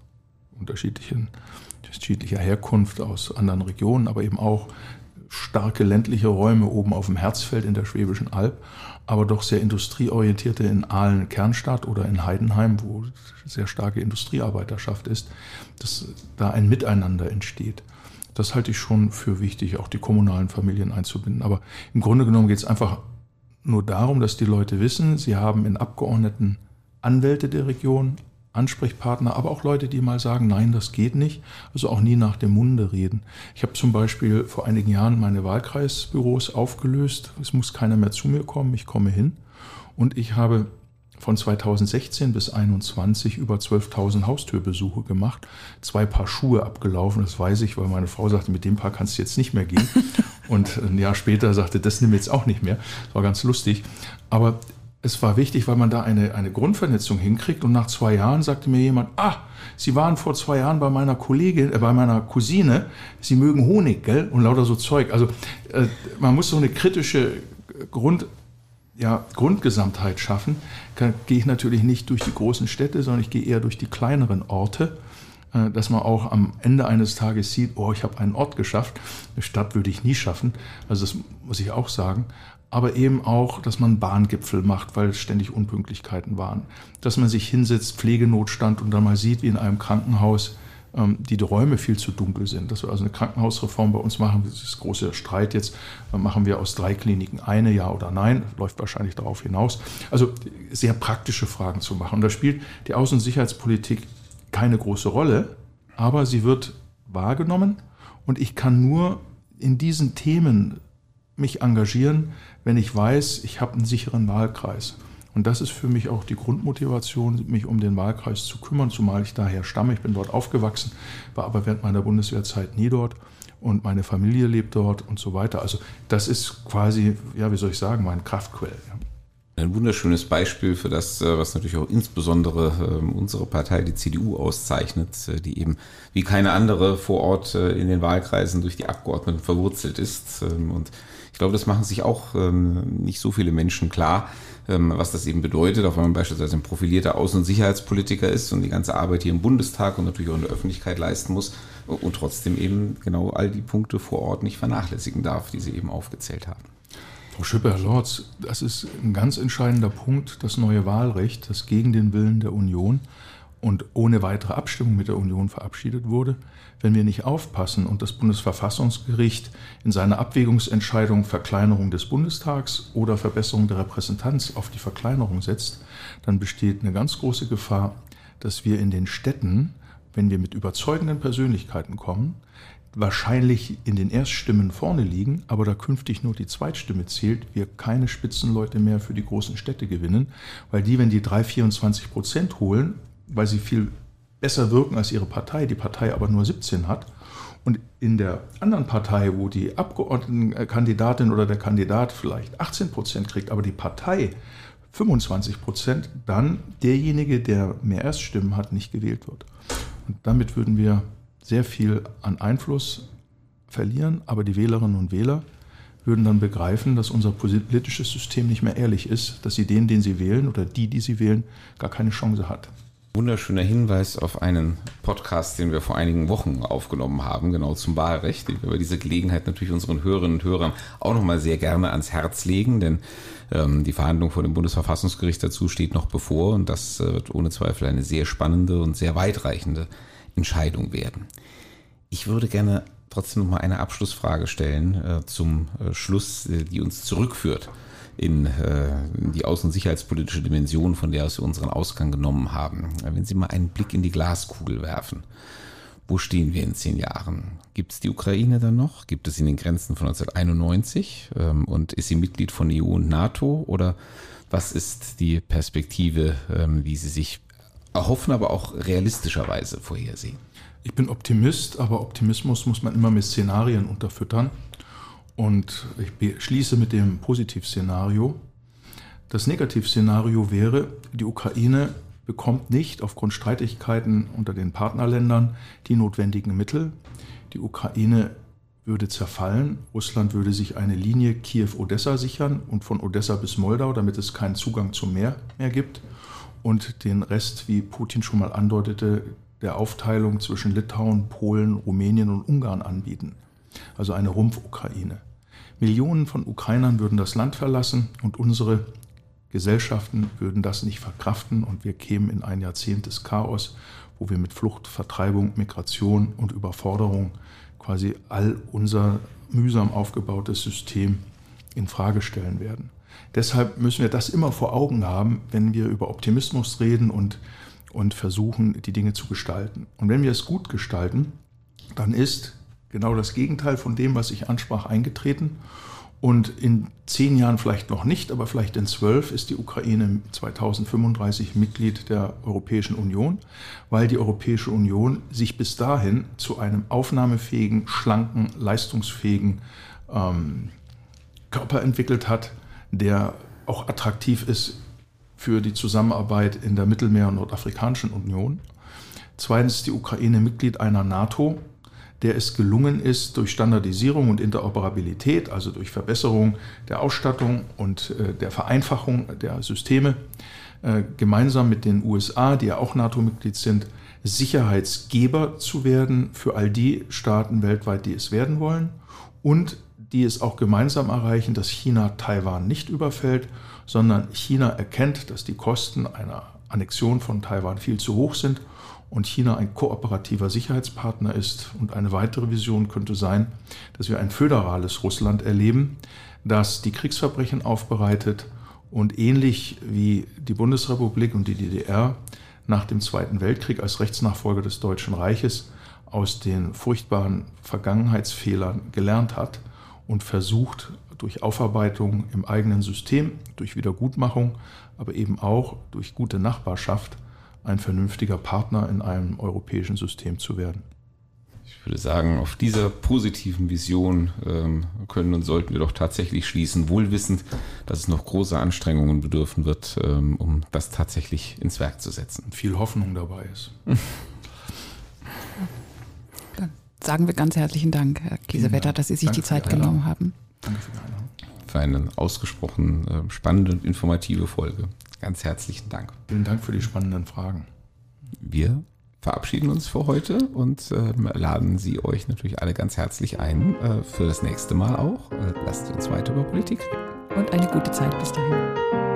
unterschiedlicher Herkunft aus anderen Regionen, aber eben auch starke ländliche Räume oben auf dem Herzfeld in der Schwäbischen Alb, aber doch sehr industrieorientierte in Aalen Kernstadt oder in Heidenheim, wo sehr starke Industriearbeiterschaft ist, dass da ein Miteinander entsteht. Das halte ich schon für wichtig, auch die kommunalen Familien einzubinden. Aber im Grunde genommen geht es einfach nur darum, dass die Leute wissen, sie haben in Abgeordneten Anwälte der Region, Ansprechpartner, aber auch Leute, die mal sagen, nein, das geht nicht, also auch nie nach dem Munde reden. Ich habe zum Beispiel vor einigen Jahren meine Wahlkreisbüros aufgelöst. Es muss keiner mehr zu mir kommen, ich komme hin. Und ich habe von 2016 bis 2021 über 12.000 Haustürbesuche gemacht, zwei Paar Schuhe abgelaufen, das weiß ich, weil meine Frau sagte, mit dem Paar kannst du jetzt nicht mehr gehen. Und ein Jahr später sagte, das nimm jetzt auch nicht mehr. Das war ganz lustig. Aber es war wichtig, weil man da eine, eine Grundvernetzung hinkriegt. Und nach zwei Jahren sagte mir jemand, ah, Sie waren vor zwei Jahren bei meiner Kollegin, äh, bei meiner Cousine, Sie mögen Honig, gell? Und lauter so Zeug. Also äh, man muss so eine kritische Grund, ja, Grundgesamtheit schaffen. Gehe ich natürlich nicht durch die großen Städte, sondern ich gehe eher durch die kleineren Orte äh, dass man auch am Ende eines Tages sieht, oh, ich habe einen Ort geschafft. Eine Stadt würde ich nie schaffen. Also das muss ich auch sagen. Aber eben auch, dass man Bahngipfel macht, weil ständig Unpünktlichkeiten waren. Dass man sich hinsetzt, Pflegenotstand und dann mal sieht, wie in einem Krankenhaus ähm, die Räume viel zu dunkel sind. Dass wir also eine Krankenhausreform bei uns machen, das ist großer Streit jetzt, machen wir aus drei Kliniken eine, ja oder nein, läuft wahrscheinlich darauf hinaus. Also sehr praktische Fragen zu machen. Und da spielt die Außen- und Sicherheitspolitik keine große Rolle, aber sie wird wahrgenommen und ich kann nur in diesen Themen mich engagieren, wenn ich weiß, ich habe einen sicheren Wahlkreis. Und das ist für mich auch die Grundmotivation, mich um den Wahlkreis zu kümmern, zumal ich daher stamme. Ich bin dort aufgewachsen, war aber während meiner Bundeswehrzeit nie dort und meine Familie lebt dort und so weiter. Also das ist quasi, ja, wie soll ich sagen, mein Kraftquell. Ein wunderschönes Beispiel für das, äh, was natürlich auch insbesondere ähm, unsere Partei, die CDU, auszeichnet, äh, die eben wie keine andere vor Ort äh, in den Wahlkreisen durch die Abgeordneten verwurzelt ist. Ähm, und ich glaube, das machen sich auch ähm, nicht so viele Menschen klar, was das eben bedeutet, auch wenn man beispielsweise ein profilierter Außen- und Sicherheitspolitiker ist und die ganze Arbeit hier im Bundestag und natürlich auch in der Öffentlichkeit leisten muss und trotzdem eben genau all die Punkte vor Ort nicht vernachlässigen darf, die Sie eben aufgezählt haben. Frau Schipper-Lorz, das ist ein ganz entscheidender Punkt, das neue Wahlrecht, das gegen den Willen der Union und ohne weitere Abstimmung mit der Union verabschiedet wurde. Wenn wir nicht aufpassen und das Bundesverfassungsgericht in seiner Abwägungsentscheidung Verkleinerung des Bundestags oder Verbesserung der Repräsentanz auf die Verkleinerung setzt, dann besteht eine ganz große Gefahr, dass wir in den Städten, wenn wir mit überzeugenden Persönlichkeiten kommen, wahrscheinlich in den Erststimmen vorne liegen, aber da künftig nur die Zweitstimme zählt, wir keine Spitzenleute mehr für die großen Städte gewinnen, weil die, wenn die 3, 24 Prozent holen, weil sie viel besser wirken als ihre Partei, die Partei aber nur 17 hat, und in der anderen Partei, wo die Abgeordnetenkandidatin oder der Kandidat vielleicht 18 Prozent kriegt, aber die Partei 25 Prozent, dann derjenige, der mehr Erststimmen hat, nicht gewählt wird. Und damit würden wir sehr viel an Einfluss verlieren, aber die Wählerinnen und Wähler würden dann begreifen, dass unser politisches System nicht mehr ehrlich ist, dass sie den, den sie wählen oder die, die sie wählen, gar keine Chance hat. Wunderschöner Hinweis auf einen Podcast, den wir vor einigen Wochen aufgenommen haben, genau zum Wahlrecht, den wir bei dieser Gelegenheit natürlich unseren Hörerinnen und Hörern auch nochmal sehr gerne ans Herz legen, denn ähm, die Verhandlung vor dem Bundesverfassungsgericht dazu steht noch bevor und das äh, wird ohne Zweifel eine sehr spannende und sehr weitreichende Entscheidung werden. Ich würde gerne trotzdem noch mal eine Abschlussfrage stellen äh, zum äh, Schluss, äh, die uns zurückführt in, äh, die außen- und sicherheitspolitische Dimension, von der aus wir unseren Ausgang genommen haben. Wenn Sie mal einen Blick in die Glaskugel werfen, wo stehen wir in zehn Jahren? Gibt es die Ukraine dann noch? Gibt es in den Grenzen von 1991? Ähm, und ist sie Mitglied von EU und NATO? Oder was ist die Perspektive, ähm, wie sie sich erhoffen, aber auch realistischerweise vorhersehen? Ich bin Optimist, aber Optimismus muss man immer mit Szenarien unterfüttern. Und ich schließe mit dem Positivszenario. Das Negativszenario wäre, die Ukraine bekommt nicht aufgrund Streitigkeiten unter den Partnerländern die notwendigen Mittel. Die Ukraine würde zerfallen. Russland würde sich eine Linie Kiew-Odessa sichern und von Odessa bis Moldau, damit es keinen Zugang zum Meer mehr gibt. Und den Rest, wie Putin schon mal andeutete, der Aufteilung zwischen Litauen, Polen, Rumänien und Ungarn anbieten. Also eine Rumpf-Ukraine. Millionen von Ukrainern würden das Land verlassen und unsere Gesellschaften würden das nicht verkraften und wir kämen in ein Jahrzehnt des Chaos, wo wir mit Flucht, Vertreibung, Migration und Überforderung quasi all unser mühsam aufgebautes System in Frage stellen werden. Deshalb müssen wir das immer vor Augen haben, wenn wir über Optimismus reden und und versuchen, die Dinge zu gestalten. Und wenn wir es gut gestalten, dann ist genau das Gegenteil von dem, was ich ansprach, eingetreten. Und in zehn Jahren vielleicht noch nicht, aber vielleicht in zwölf ist die Ukraine 2035 Mitglied der Europäischen Union, weil die Europäische Union sich bis dahin zu einem aufnahmefähigen, schlanken, leistungsfähigen ähm, Körper entwickelt hat, der auch attraktiv ist für die Zusammenarbeit in der Mittelmeer- und Nordafrikanischen Union. Zweitens ist die Ukraine Mitglied einer NATO, der es gelungen ist, durch Standardisierung und Interoperabilität, also durch Verbesserung der Ausstattung und äh, der Vereinfachung der Systeme, äh, gemeinsam mit den USA, die ja auch NATO-Mitglied sind, Sicherheitsgeber zu werden für all die Staaten weltweit, die es werden wollen und die es auch gemeinsam erreichen, dass China Taiwan nicht überfällt, sondern China erkennt, dass die Kosten einer Annexion von Taiwan viel zu hoch sind und China ein kooperativer Sicherheitspartner ist. Und eine weitere Vision könnte sein, dass wir ein föderales Russland erleben, das die Kriegsverbrechen aufbereitet und ähnlich wie die Bundesrepublik und die DDR nach dem Zweiten Weltkrieg als Rechtsnachfolger des Deutschen Reiches aus den furchtbaren Vergangenheitsfehlern gelernt hat und versucht durch Aufarbeitung im eigenen System, durch Wiedergutmachung, aber eben auch durch gute Nachbarschaft ein vernünftiger Partner in einem europäischen System zu werden. Ich würde sagen, auf dieser positiven Vision ähm, können und sollten wir doch tatsächlich schließen, wohlwissend, dass es noch große Anstrengungen bedürfen wird, ähm, um das tatsächlich ins Werk zu setzen. Und viel Hoffnung dabei ist. Dann sagen wir ganz herzlichen Dank, Herr Kiesewetter, dass Sie sich Danke die Zeit genommen haben. Danke für die Einladung. Für eine ausgesprochen äh, spannende und informative Folge. Ganz herzlichen Dank. Vielen Dank für die spannenden Fragen. Wir verabschieden uns für heute und äh, laden Sie euch natürlich alle ganz herzlich ein äh, für das nächste Mal auch. Äh, lasst uns weiter über Politik reden. Und eine gute Zeit bis dahin.